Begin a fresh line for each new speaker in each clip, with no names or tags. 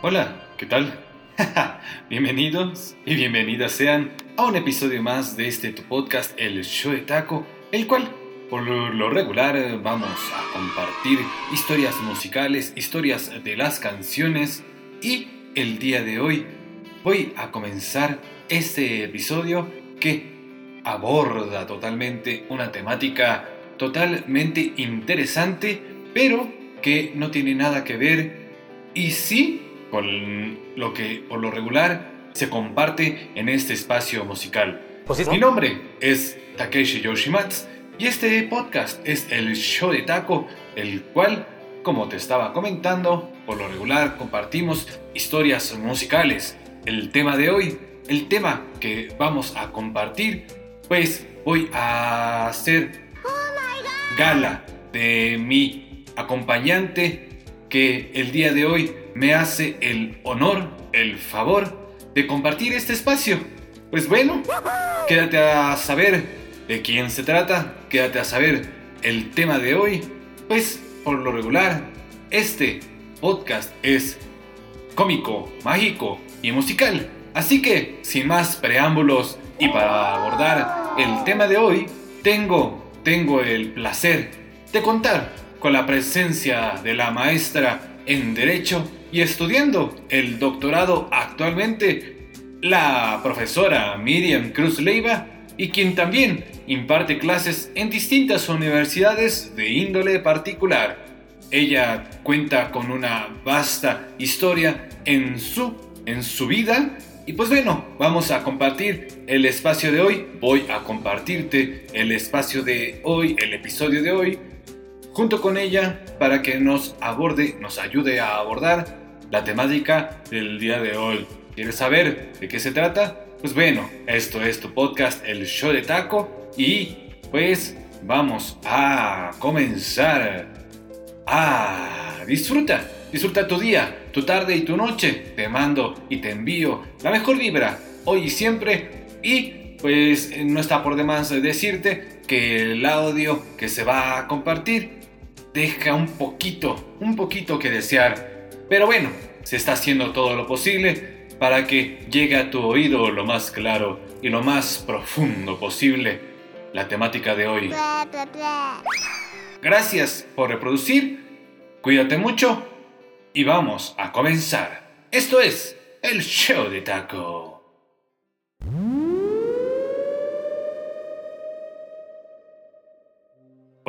Hola, ¿qué tal? Bienvenidos y bienvenidas sean a un episodio más de este tu podcast, El Show de Taco, el cual por lo regular vamos a compartir historias musicales, historias de las canciones y el día de hoy voy a comenzar este episodio que aborda totalmente una temática totalmente interesante, pero que no tiene nada que ver y sí con lo que por lo regular se comparte en este espacio musical. Mi nombre es Takeshi Yoshimatsu y este podcast es el show de taco, el cual, como te estaba comentando, por lo regular compartimos historias musicales. El tema de hoy, el tema que vamos a compartir, pues voy a hacer gala de mi acompañante que el día de hoy me hace el honor, el favor de compartir este espacio. Pues bueno, quédate a saber de quién se trata, quédate a saber el tema de hoy. Pues por lo regular, este podcast es cómico, mágico y musical. Así que, sin más preámbulos y para abordar el tema de hoy, tengo, tengo el placer de contar con la presencia de la maestra en Derecho y estudiando el doctorado actualmente, la profesora Miriam Cruz Leiva, y quien también imparte clases en distintas universidades de índole particular. Ella cuenta con una vasta historia en su, en su vida y pues bueno, vamos a compartir el espacio de hoy. Voy a compartirte el espacio de hoy, el episodio de hoy, junto con ella para que nos aborde, nos ayude a abordar la temática del día de hoy. ¿Quieres saber de qué se trata? Pues bueno, esto es tu podcast El Show de Taco y pues vamos a comenzar a disfruta, disfruta tu día, tu tarde y tu noche. Te mando y te envío la mejor vibra hoy y siempre y pues no está por demás decirte que el audio que se va a compartir deja un poquito, un poquito que desear pero bueno, se está haciendo todo lo posible para que llegue a tu oído lo más claro y lo más profundo posible la temática de hoy. Gracias por reproducir, cuídate mucho y vamos a comenzar. Esto es el show de taco.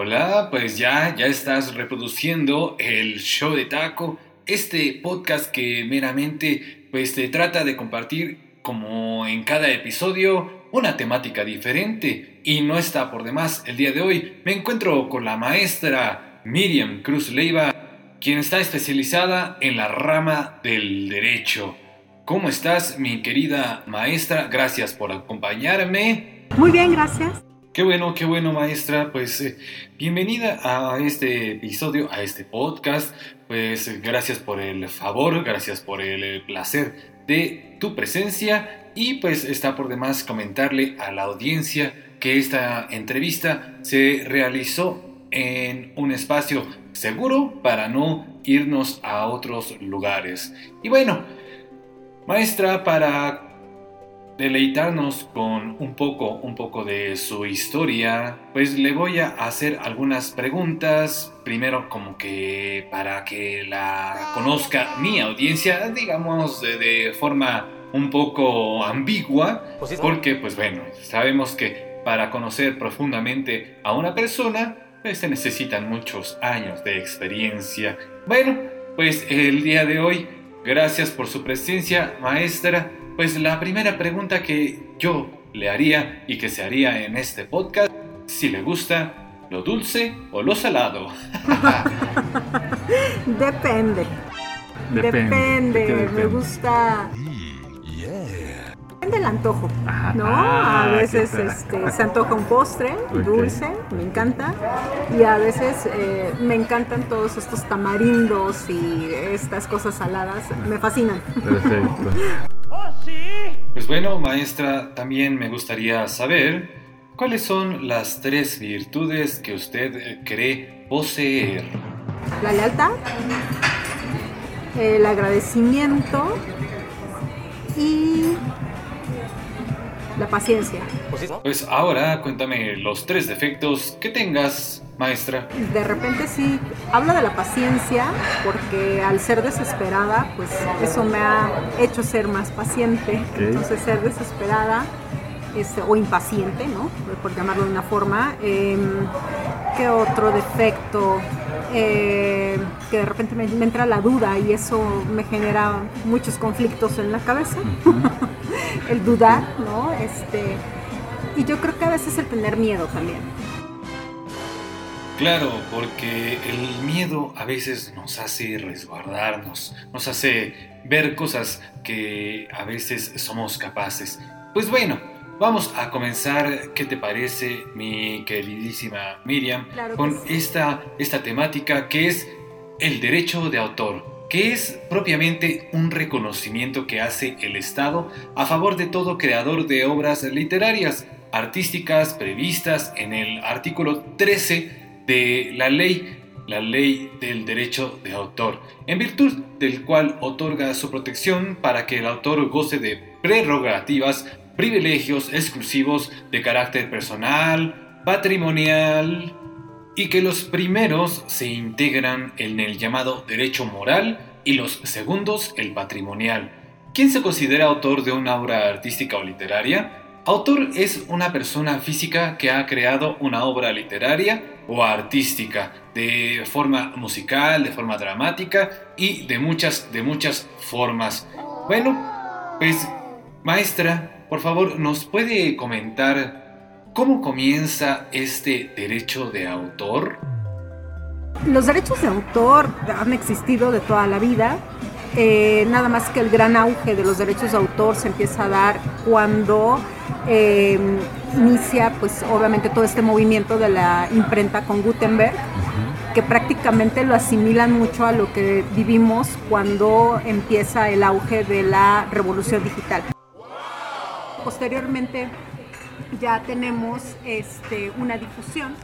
Hola, pues ya, ya estás reproduciendo el show de taco este podcast que meramente pues te trata de compartir como en cada episodio una temática diferente y no está por demás el día de hoy me encuentro con la maestra Miriam Cruz Leiva quien está especializada en la rama del derecho. ¿Cómo estás mi querida maestra? Gracias por acompañarme.
Muy bien, gracias.
Qué bueno, qué bueno maestra. Pues eh, bienvenida a este episodio, a este podcast. Pues gracias por el favor, gracias por el placer de tu presencia y pues está por demás comentarle a la audiencia que esta entrevista se realizó en un espacio seguro para no irnos a otros lugares. Y bueno, maestra, para deleitarnos con un poco, un poco de su historia, pues le voy a hacer algunas preguntas, primero como que para que la conozca mi audiencia, digamos de, forma un poco ambigua, pues porque pues bueno, sabemos que para conocer profundamente a una persona, pues se necesitan muchos años de experiencia. Bueno, pues el día de hoy, gracias por su presencia, maestra. Pues la primera pregunta que yo le haría y que se haría en este podcast, si le gusta lo dulce o lo salado.
depende. Depende. Me gusta Depende del antojo, ¿no? a veces este, se antoja un postre dulce, me encanta, y a veces eh, me encantan todos estos tamarindos y estas cosas saladas, me fascinan. Perfecto.
Pues bueno, maestra, también me gustaría saber cuáles son las tres virtudes que usted eh, cree poseer.
La lealtad, el agradecimiento y la paciencia.
Pues ahora cuéntame los tres defectos que tengas, maestra.
De repente sí, hablo de la paciencia porque al ser desesperada, pues eso me ha hecho ser más paciente. Entonces ser desesperada este, o impaciente, ¿no? Por llamarlo de una forma. Em, ¿Qué otro defecto? Eh, que de repente me, entra la duda y eso me genera muchos conflictos en la cabeza. el dudar, ¿no? Este, y yo creo que a veces el tener miedo también.
Claro, porque el miedo a veces nos hace resguardarnos, nos hace ver cosas que a veces somos capaces. Pues bueno, vamos a comenzar, ¿qué te parece, mi queridísima Miriam, con esta, esta temática que es el derecho de autor? que es propiamente un reconocimiento que hace el Estado a favor de todo creador de obras literarias, artísticas previstas en el artículo 13 de la ley la ley del derecho de autor, en virtud del cual otorga su protección para que el autor goce de prerrogativas, privilegios exclusivos de carácter personal, patrimonial, y que los primeros se integran en el llamado derecho moral y los segundos el patrimonial. ¿Quién se considera autor de una obra artística o literaria? Autor es una persona física que ha creado una obra literaria o artística de forma musical, de forma dramática y de muchas, de muchas formas. Bueno, pues maestra, por favor, ¿nos puede comentar ¿Cómo comienza este derecho de autor?
Los derechos de autor han existido de toda la vida. Eh, nada más que el gran auge de los derechos de autor se empieza a dar cuando eh, inicia, pues obviamente todo este movimiento de la imprenta con Gutenberg, que prácticamente lo asimilan mucho a lo que vivimos cuando empieza el auge de la revolución digital. Posteriormente ya tenemos este, una difusión.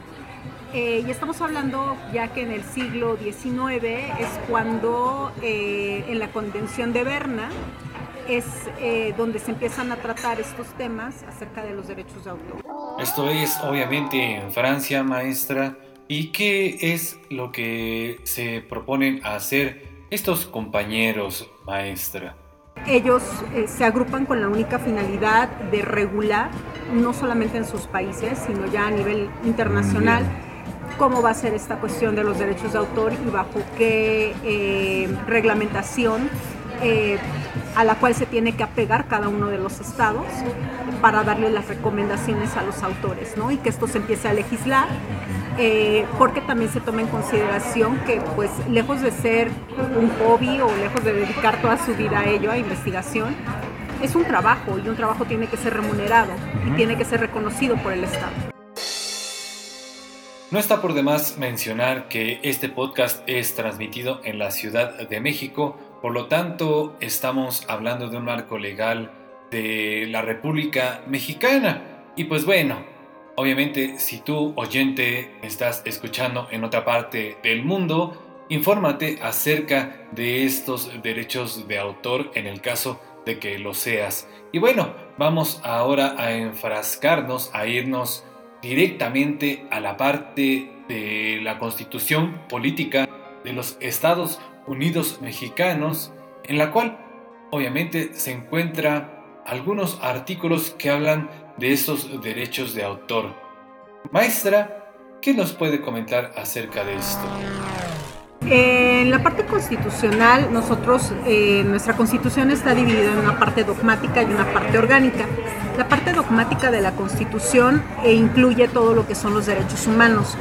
Eh, y estamos hablando ya que en el siglo XIX es cuando eh, en la Convención de Berna es eh, donde se empiezan a tratar estos temas acerca de los derechos de autor.
Esto es obviamente en Francia, maestra. ¿Y qué es lo que se proponen hacer estos compañeros, maestra?
Ellos eh, se agrupan con la única finalidad de regular, no solamente en sus países, sino ya a nivel internacional, cómo va a ser esta cuestión de los derechos de autor y bajo qué eh, reglamentación eh, a la cual se tiene que apegar cada uno de los estados para darle las recomendaciones a los autores, ¿no? Y que esto se empiece a legislar, eh, porque también se toma en consideración que, pues, lejos de ser un hobby o lejos de dedicar toda su vida a ello, a investigación, es un trabajo y un trabajo tiene que ser remunerado y tiene que ser reconocido por el Estado.
No está por demás mencionar que este podcast es transmitido en la Ciudad de México, por lo tanto estamos hablando de un marco legal de la República Mexicana. Y pues bueno, obviamente si tú oyente estás escuchando en otra parte del mundo, infórmate acerca de estos derechos de autor en el caso de que lo seas. Y bueno, vamos ahora a enfrascarnos, a irnos directamente a la parte de la constitución política de los Estados Unidos Mexicanos, en la cual obviamente se encuentra algunos artículos que hablan de estos derechos de autor. Maestra, ¿qué nos puede comentar acerca de esto?
En la parte constitucional, nosotros, eh, nuestra constitución está dividida en una parte dogmática y una parte orgánica. La parte dogmática de la constitución eh, incluye todo lo que son los derechos humanos.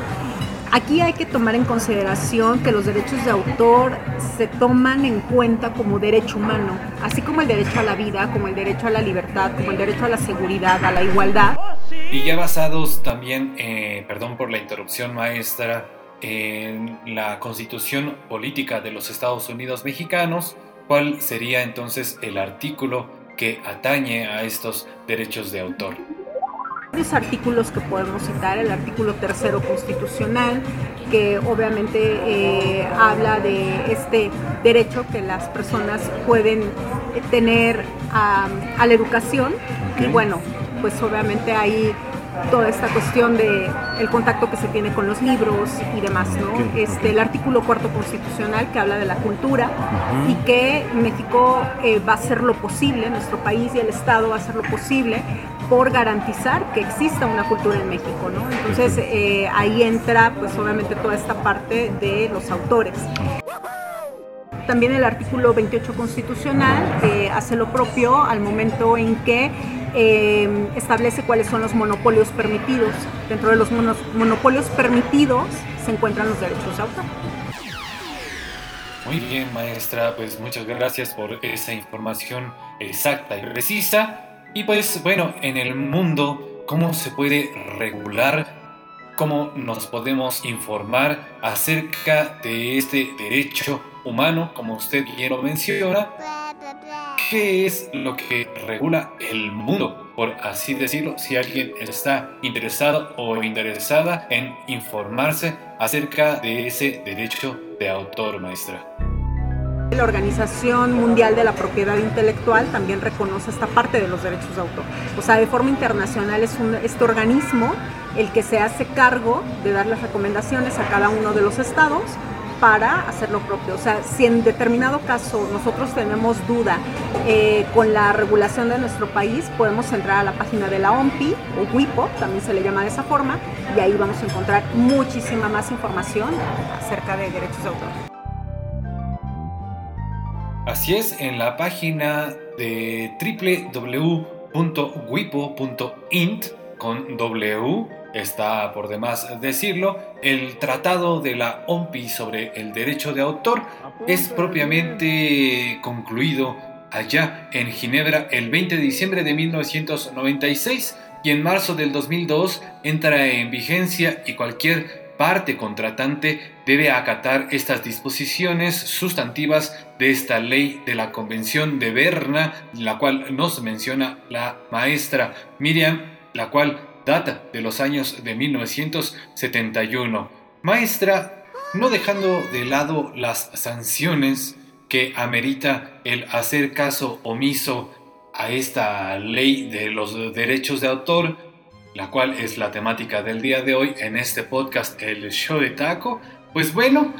Aquí hay que tomar en consideración que los derechos de autor se toman en cuenta como derecho humano, así como el derecho a la vida, como el derecho a la libertad, como el derecho a la seguridad, a la igualdad.
Y ya basados también, eh, perdón por la interrupción maestra, en la constitución política de los Estados Unidos mexicanos, ¿cuál sería entonces el artículo que atañe a estos derechos de autor?
Varios artículos que podemos citar, el artículo tercero constitucional, que obviamente eh, habla de este derecho que las personas pueden tener a, la educación. Y bueno, pues obviamente hay toda esta cuestión de el contacto que se tiene con los libros y demás, ¿no? Este, el artículo cuarto constitucional que habla de la cultura y que México eh, va a hacer lo posible, nuestro país y el Estado va a hacer lo posible por garantizar que exista una cultura en México, ¿no? Entonces eh, ahí entra pues obviamente toda esta parte de los autores. También el artículo 28 constitucional hace lo propio al momento en que eh, establece cuáles son los monopolios permitidos. Dentro de los monopolios permitidos se encuentran los derechos de autor.
Muy bien, maestra, pues muchas gracias por esa información exacta y precisa. Y pues bueno, en el mundo, ¿cómo se puede regular? ¿Cómo nos podemos informar acerca de este derecho humano, como usted bien lo menciona? ¿Qué es lo que regula el mundo? Por así decirlo, si alguien está interesado o interesada en informarse acerca de ese derecho de autor, maestra.
La Organización Mundial de la Propiedad Intelectual también reconoce esta parte de los derechos de autor. O sea, de forma internacional es este organismo el que se hace cargo de dar las recomendaciones a cada uno de los estados para hacer lo propio. O sea, si en determinado caso nosotros tenemos duda eh, con la regulación de nuestro país, podemos entrar a la página de la OMPI o WIPO, también se le llama de esa forma, y ahí vamos a encontrar muchísima más información acerca de derechos de autor.
Así es, en la página de www.wipo.int con W está por demás decirlo, el tratado de la OMPI sobre el derecho de autor es propiamente concluido allá en Ginebra el 20 de diciembre de 1996 y en marzo del 2002 entra en vigencia y cualquier parte contratante debe acatar estas disposiciones sustantivas de esta ley de la Convención de Berna, la cual nos menciona la maestra Miriam, la cual data de los años de 1971. Maestra, no dejando de lado las sanciones que amerita el hacer caso omiso a esta ley de los derechos de autor, la cual es la temática del día de hoy en este podcast, el show de taco, pues bueno,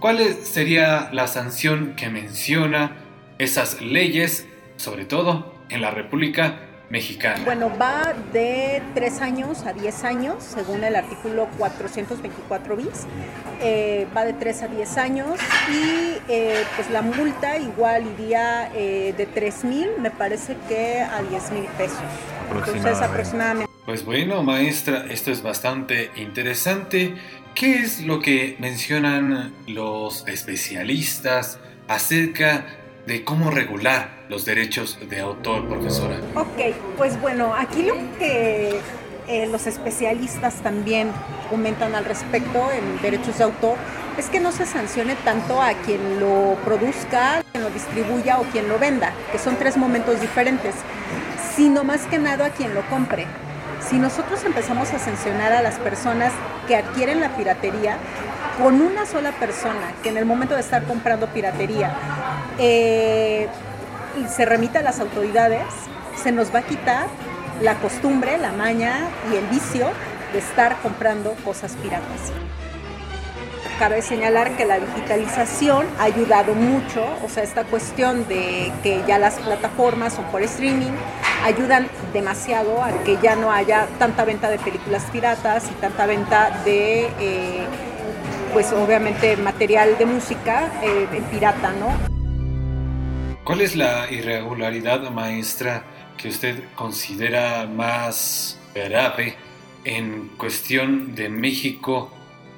¿cuál sería la sanción que menciona esas leyes, sobre todo en la República Mexicana?
Bueno, va de 3 años a 10 años, según el artículo 424 bis. Eh, va de 3 a 10 años y eh, pues la multa igual iría eh, de 3 mil, me parece que a 10 mil pesos. Entonces aproximadamente
pues bueno, maestra, esto es bastante interesante. ¿Qué es lo que mencionan los especialistas acerca de cómo regular los derechos de autor, profesora?
Ok, pues bueno, aquí lo que eh, los especialistas también comentan al respecto en derechos de autor es que no se sancione tanto a quien lo produzca, quien lo distribuya o quien lo venda, que son tres momentos diferentes, sino más que nada a quien lo compre si nosotros empezamos a sancionar a las personas que adquieren la piratería, con una sola persona que en el momento de estar comprando piratería eh, se remita a las autoridades, se nos va a quitar la costumbre, la maña y el vicio de estar comprando cosas piratas. Cabe señalar que la digitalización ha ayudado mucho, o sea, esta cuestión de que ya las plataformas son por streaming, ayudan demasiado a que ya no haya tanta venta de películas piratas y tanta venta de, eh, pues obviamente, material de música eh, pirata, ¿no?
¿Cuál es la irregularidad maestra que usted considera más grave en cuestión de México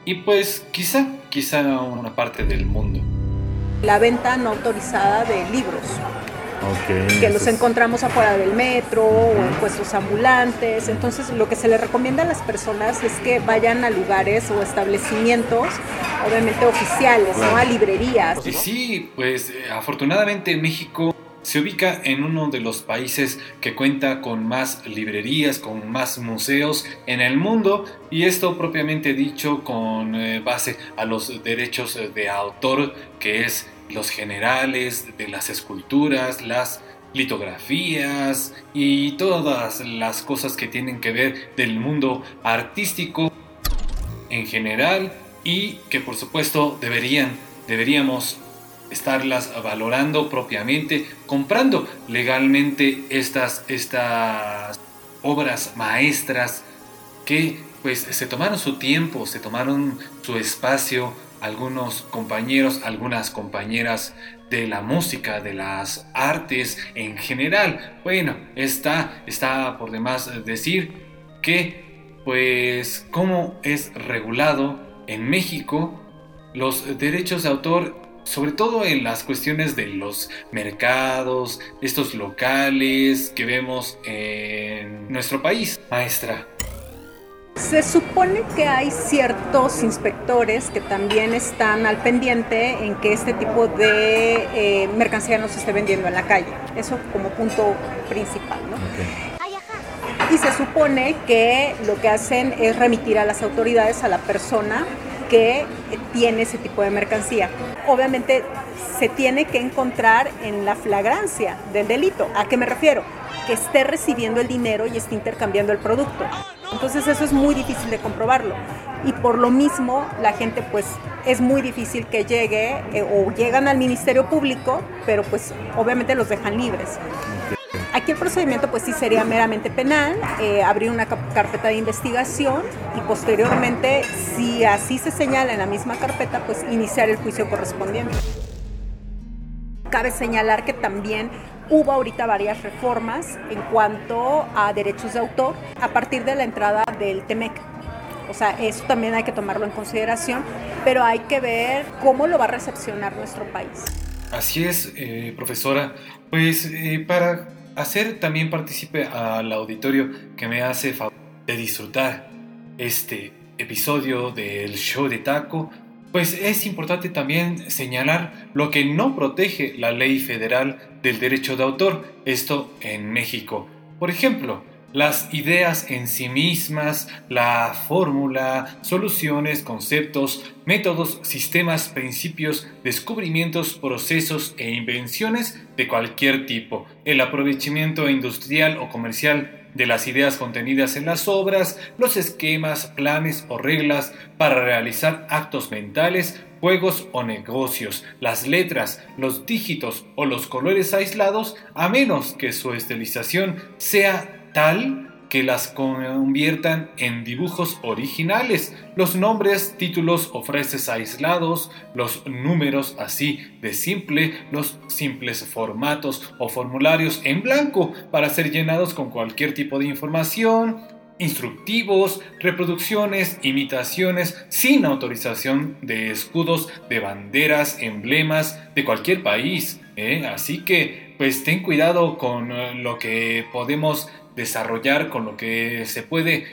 y pues quizá, quizá una parte del mundo?
La venta no autorizada de libros que los encontramos afuera del metro o en puestos ambulantes. Entonces, lo que se le recomienda a las personas es que vayan a lugares o establecimientos, obviamente oficiales, ¿no? A librerías.
Sí, pues eh, afortunadamente en México se ubica en uno de los países que cuenta con más librerías, con más museos en el mundo y esto propiamente dicho con eh, base a los derechos de autor que es los generales de las esculturas, las litografías y todas las cosas que tienen que ver del mundo artístico en general y que por supuesto deberían deberíamos estarlas valorando propiamente, comprando legalmente estas, estas obras maestras que pues se tomaron su tiempo, se tomaron su espacio, algunos compañeros, algunas compañeras de la música, de las artes en general. Bueno, está, está por demás decir que pues cómo es regulado en México los derechos de autor sobre todo en las cuestiones de los mercados, estos locales que vemos en nuestro país. Maestra.
Se supone que hay ciertos inspectores que también están al pendiente en que este tipo de eh, mercancía no se esté vendiendo en la calle. Eso como punto principal, ¿no? Y se supone que lo que hacen es remitir a las autoridades a la persona que tiene ese tipo de mercancía. Obviamente se tiene que encontrar en la flagrancia del delito. ¿A qué me refiero? Que esté recibiendo el dinero y esté intercambiando el producto. Entonces eso es muy difícil de comprobarlo. Y por lo mismo la gente pues es muy difícil que llegue eh, o llegan al Ministerio Público, pero pues obviamente los dejan libres. Aquí el procedimiento pues sí sería meramente penal, eh, abrir una carpeta de investigación y posteriormente, si así se señala en la misma carpeta, pues iniciar el juicio correspondiente. Cabe señalar que también hubo ahorita varias reformas en cuanto a derechos de autor a partir de la entrada del TEMEC. O sea, eso también hay que tomarlo en consideración, pero hay que ver cómo lo va a recepcionar nuestro país.
Así es, eh, profesora. Pues eh, para hacer también participe al auditorio que me hace favor de disfrutar este episodio del show de taco, pues es importante también señalar lo que no protege la ley federal del derecho de autor, esto en México. Por ejemplo, las ideas en sí mismas, la fórmula, soluciones, conceptos, métodos, sistemas, principios, descubrimientos, procesos e invenciones de cualquier tipo, el aprovechamiento industrial o comercial de las ideas contenidas en las obras, los esquemas, planes o reglas para realizar actos mentales, juegos o negocios, las letras, los dígitos o los colores aislados, a menos que su estilización sea tal que las conviertan en dibujos originales, los nombres, títulos o frases aislados, los números así de simple, los simples formatos o formularios en blanco para ser llenados con cualquier tipo de información, instructivos, reproducciones, imitaciones sin autorización de escudos, de banderas, emblemas de cualquier país. ¿eh? Así que pues ten cuidado con eh, lo que podemos desarrollar, con lo que se puede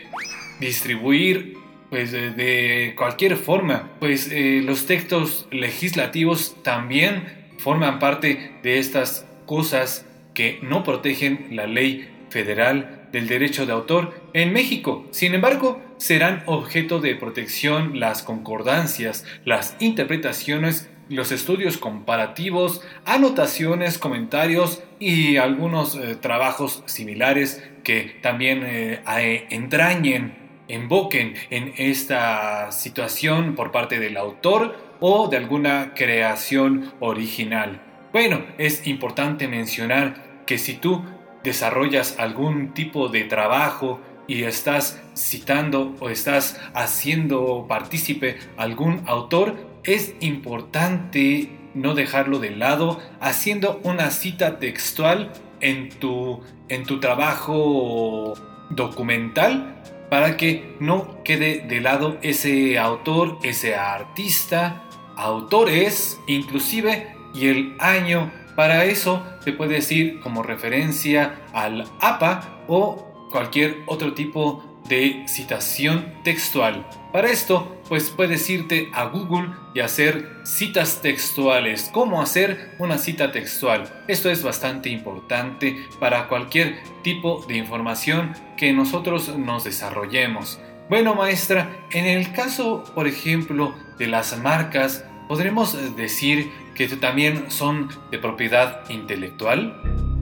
distribuir pues de, cualquier forma. Pues eh, los textos legislativos también forman parte de estas cosas que no protegen la ley federal del derecho de autor en México. Sin embargo, serán objeto de protección las concordancias, las interpretaciones los estudios comparativos, anotaciones, comentarios y algunos eh, trabajos similares que también eh, entrañen, emboquen en esta situación por parte del autor o de alguna creación original. Bueno, es importante mencionar que si tú desarrollas algún tipo de trabajo y estás citando o estás haciendo partícipe algún autor, es importante no dejarlo de lado haciendo una cita textual en tu, en tu trabajo documental para que no quede de lado ese autor, ese artista, autores, inclusive y el año. Para eso te puedes ir como referencia al APA o cualquier otro tipo de citación textual. Para esto pues puedes irte a Google y hacer citas textuales. ¿Cómo hacer una cita textual? Esto es bastante importante para cualquier tipo de información que nosotros nos desarrollemos. Bueno, maestra, en el caso, por ejemplo, de las marcas, ¿podremos decir que también son de propiedad intelectual?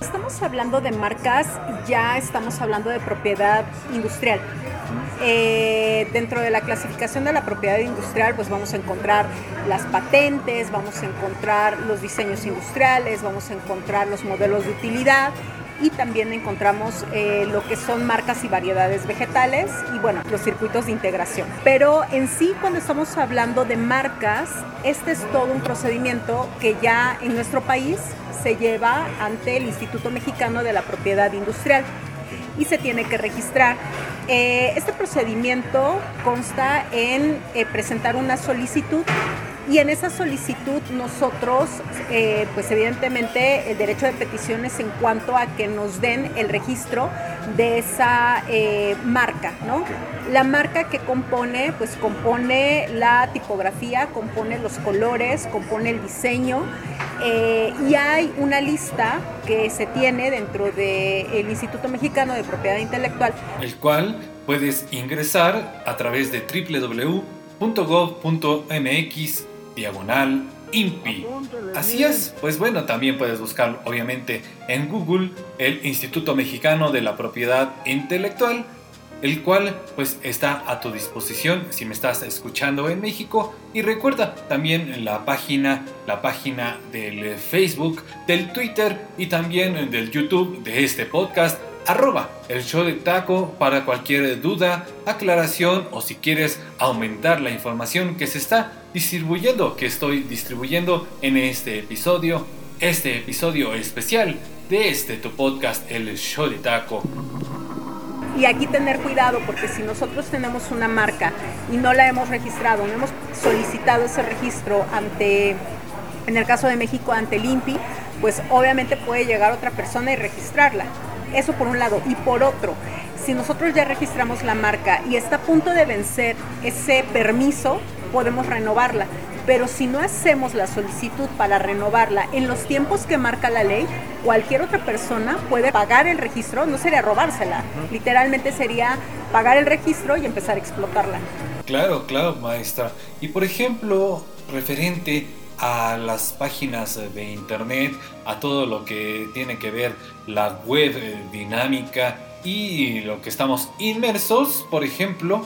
Estamos hablando de marcas, ya estamos hablando de propiedad industrial. Eh, dentro de la clasificación de la propiedad industrial, pues vamos a encontrar las patentes, vamos a encontrar los diseños industriales, vamos a encontrar los modelos de utilidad y también encontramos eh, lo que son marcas y variedades vegetales y bueno, los circuitos de integración. Pero en sí, cuando estamos hablando de marcas, este es todo un procedimiento que ya en nuestro país se lleva ante el Instituto Mexicano de la Propiedad Industrial y se tiene que registrar. Eh, este procedimiento consta en eh, presentar una solicitud y en esa solicitud nosotros, eh, pues evidentemente el derecho de petición es en cuanto a que nos den el registro de esa marca, ¿no? La marca que compone, pues compone la tipografía, compone los colores, compone el diseño eh, y hay una lista que se tiene dentro del Instituto Mexicano de Propiedad Intelectual.
El cual puedes ingresar a través de www.gov.mx diagonal INPI. Así es, pues bueno, también puedes buscar obviamente en Google el Instituto Mexicano de la Propiedad Intelectual el cual pues está a tu disposición si me estás escuchando en México y recuerda también la página la página del Facebook del Twitter y también del YouTube de este podcast arroba el show de taco para cualquier duda, aclaración o si quieres aumentar la información que se está distribuyendo, que estoy distribuyendo en este episodio, este episodio especial de este tu podcast, el show de taco.
Y aquí tener cuidado porque si nosotros tenemos una marca y no la hemos registrado, no hemos solicitado ese registro ante, en el caso de México, ante el INPI, pues obviamente puede llegar otra persona y registrarla. Eso por un lado. Y por otro, si nosotros ya registramos la marca y está a punto de vencer ese permiso, podemos renovarla pero si no hacemos la solicitud para renovarla en los tiempos que marca la ley, cualquier otra persona puede pagar el registro, no sería robársela, literalmente sería pagar el registro y empezar a explotarla.
Claro, claro, maestra. Y por ejemplo, referente a las páginas de internet, a todo lo que tiene que ver la web eh, dinámica y lo que estamos inmersos, por ejemplo,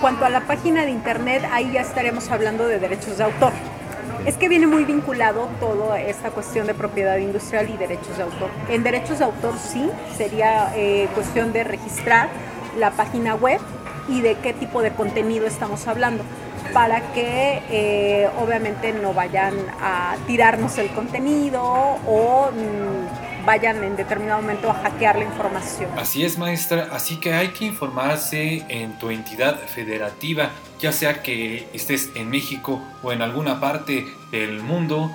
Cuanto a la página de internet, ahí ya estaremos hablando de derechos de autor. Es que viene muy vinculado toda esta cuestión de propiedad industrial y derechos de autor. En derechos de autor sí, sería eh, cuestión de registrar la página web y de qué tipo de contenido estamos hablando para que eh, obviamente no vayan a tirarnos el contenido o mm, vayan en determinado momento a hackear la información.
Así es, maestra, así que hay que informarse en tu entidad federativa, ya sea que estés en México o en alguna parte del mundo,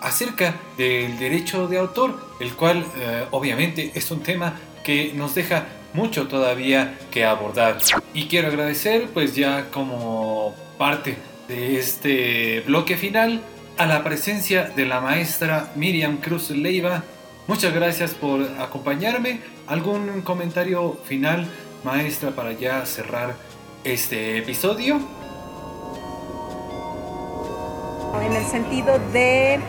acerca del derecho de autor, el cual eh, obviamente es un tema que nos deja mucho todavía que abordar. Y quiero agradecer pues ya como parte de este bloque final a la presencia de la maestra Miriam Cruz Leiva. Muchas gracias por acompañarme. ¿Algún comentario final, maestra, para ya cerrar este episodio?
En el sentido de,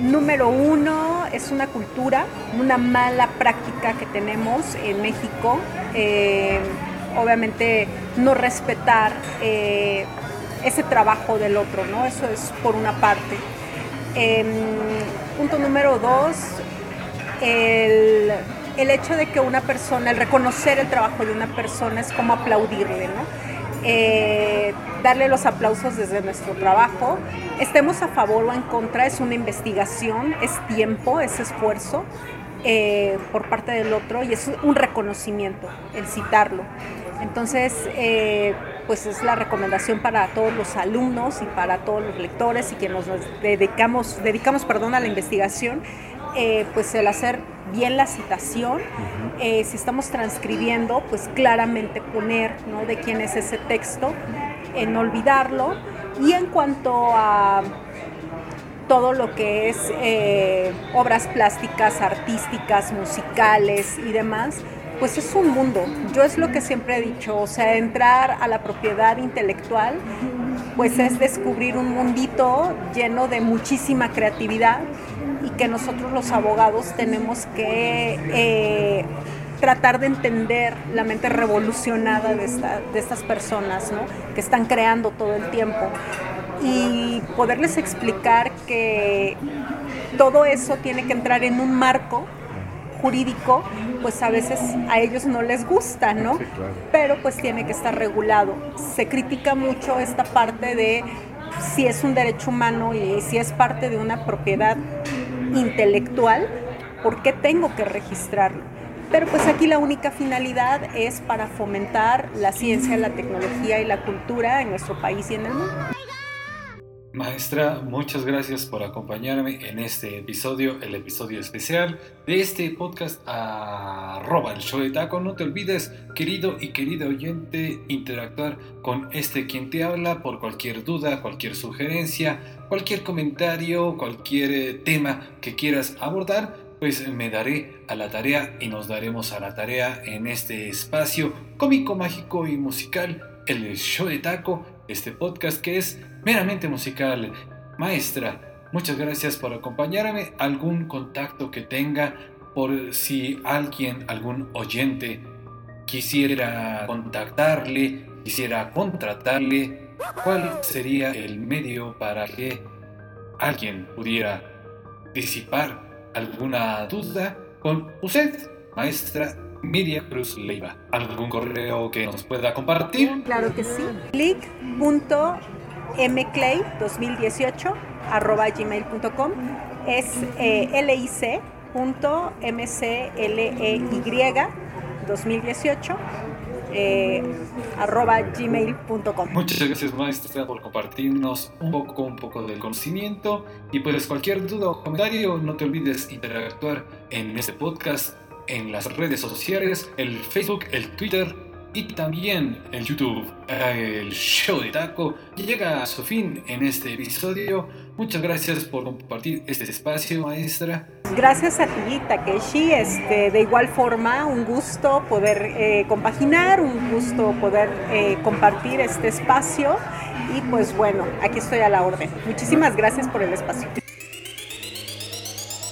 número uno, es una cultura, una mala práctica que tenemos en México. Eh, obviamente no respetar eh, ese trabajo del otro, ¿no? Eso es por una parte. Em, punto número dos, el, hecho de que una persona, el reconocer el trabajo de una persona es como aplaudirle, ¿no? Eh, darle los aplausos desde nuestro trabajo. Estemos a favor o en contra, es una investigación, es tiempo, es esfuerzo eh, por parte del otro y es un reconocimiento el citarlo. Entonces, eh, pues es la recomendación para todos los alumnos y para todos los lectores y que nos dedicamos, dedicamos perdón, a la investigación, eh, pues el hacer bien la citación. Eh, si estamos transcribiendo, pues claramente poner ¿no? de quién es ese texto, en olvidarlo. Y en cuanto a todo lo que es eh, obras plásticas, artísticas, musicales y demás, pues es un mundo. Yo es lo que siempre he dicho, o sea, entrar a la propiedad intelectual, pues es descubrir un mundito lleno de muchísima creatividad y que nosotros los abogados tenemos que eh, tratar de entender la mente revolucionada de, de estas personas, ¿no? Que están creando todo el tiempo y poderles explicar que todo eso tiene que entrar en un marco jurídico, pues a veces a ellos no les gusta, ¿no? Pero pues tiene que estar regulado. Se critica mucho esta parte de si es un derecho humano y si es parte de una propiedad intelectual, ¿por qué tengo que registrarlo? Pero pues aquí la única finalidad es para fomentar la ciencia, la tecnología y la cultura en nuestro país y en el mundo.
Maestra, muchas gracias por acompañarme en este episodio, el episodio especial de este podcast arroba el show de taco. No te olvides, querido y querida oyente, interactuar con este quien te habla por cualquier duda, cualquier sugerencia, cualquier comentario, cualquier eh, tema que quieras abordar. Pues me daré a la tarea y nos daremos a la tarea en este espacio cómico, mágico y musical, el show de taco, este podcast que es meramente musical. Maestra, muchas gracias por acompañarme. ¿Algún contacto que tenga por si alguien, algún oyente quisiera contactarle, quisiera contratarle? ¿Cuál sería el medio para que alguien pudiera disipar alguna duda con usted, maestra Miriam Cruz Leiva. ¿Algún correo que nos pueda compartir?
Claro que sí. click.mclay2018 arroba gmail.com es eh, lic.mcley 2018 eh, arroba gmail.com.
Muchas gracias maestra por compartirnos un poco, un poco del conocimiento y pues cualquier duda o comentario no te olvides interactuar en este podcast en las redes sociales, el Facebook, el Twitter y también el YouTube. El show de taco llega a su fin en este episodio. Muchas gracias por compartir este espacio, maestra.
Gracias a ti, Takeshi. Este, de igual forma, un gusto poder eh, compaginar, un gusto poder eh, compartir este espacio. Y pues bueno, aquí estoy a la orden. Muchísimas gracias por el espacio.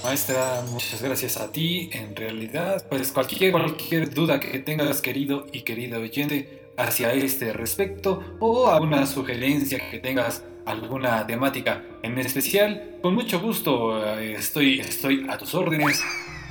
Maestra, muchas gracias a ti. En realidad, pues cualquier, cualquier duda que tengas, querido y querida oyente, hacia este respecto, o alguna sugerencia que tengas, alguna temática en especial, con mucho gusto eh, estoy, estoy a tus órdenes.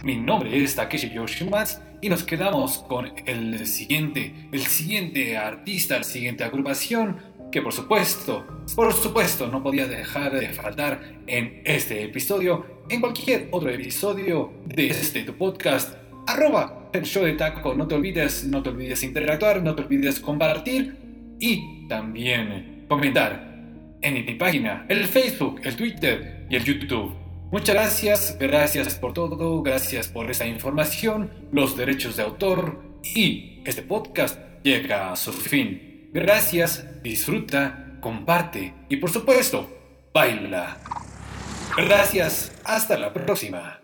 Mi nombre es Takeshi Yoshimatsu y nos quedamos con el siguiente, el siguiente artista, la siguiente agrupación que por supuesto, por supuesto no podía dejar de faltar en este episodio, en cualquier otro episodio de este tu podcast, arroba el show de taco, no te olvides, no te olvides interactuar, no te olvides compartir y también comentar en mi página, el Facebook, el Twitter y el YouTube. Muchas gracias, gracias por todo, gracias por esta información, los derechos de autor y este podcast llega a su fin. Gracias, disfruta, comparte y por supuesto, baila. Gracias, hasta la próxima.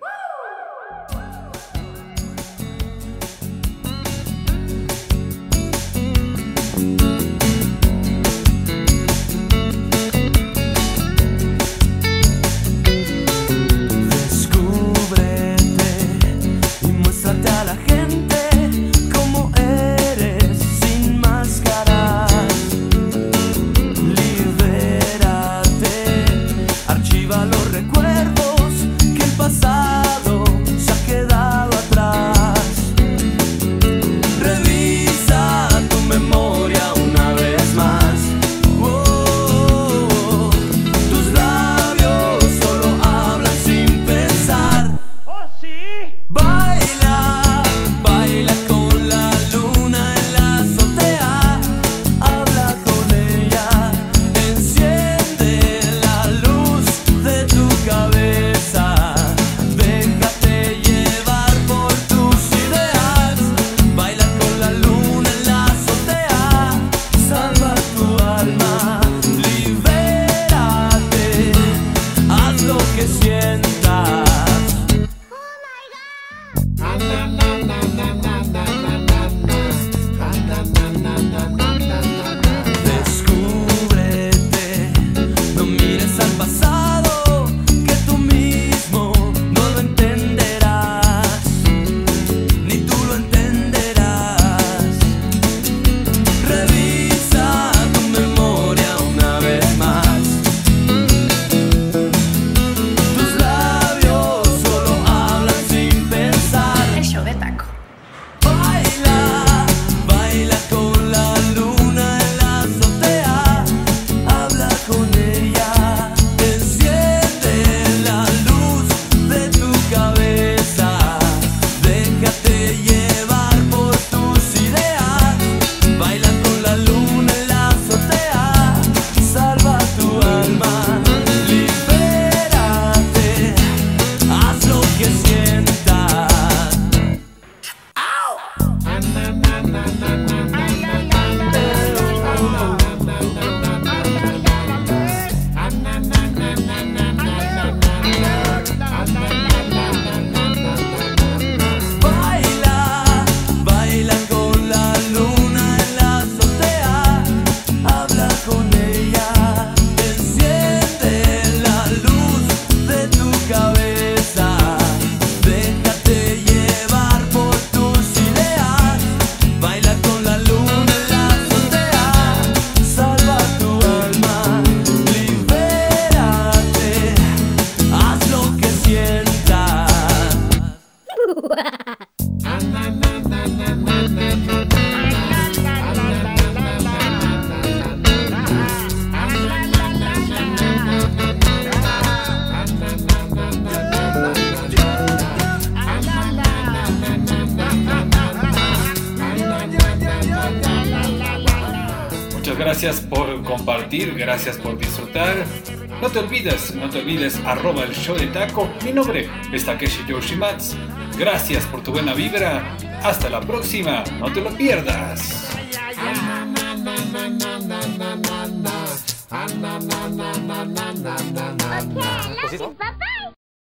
Gracias por disfrutar. No te olvides, no te olvides, arroba el show de taco. Mi nombre es Takeshi Yoshimatsu. Gracias por tu buena vibra. Hasta la próxima, no te lo pierdas.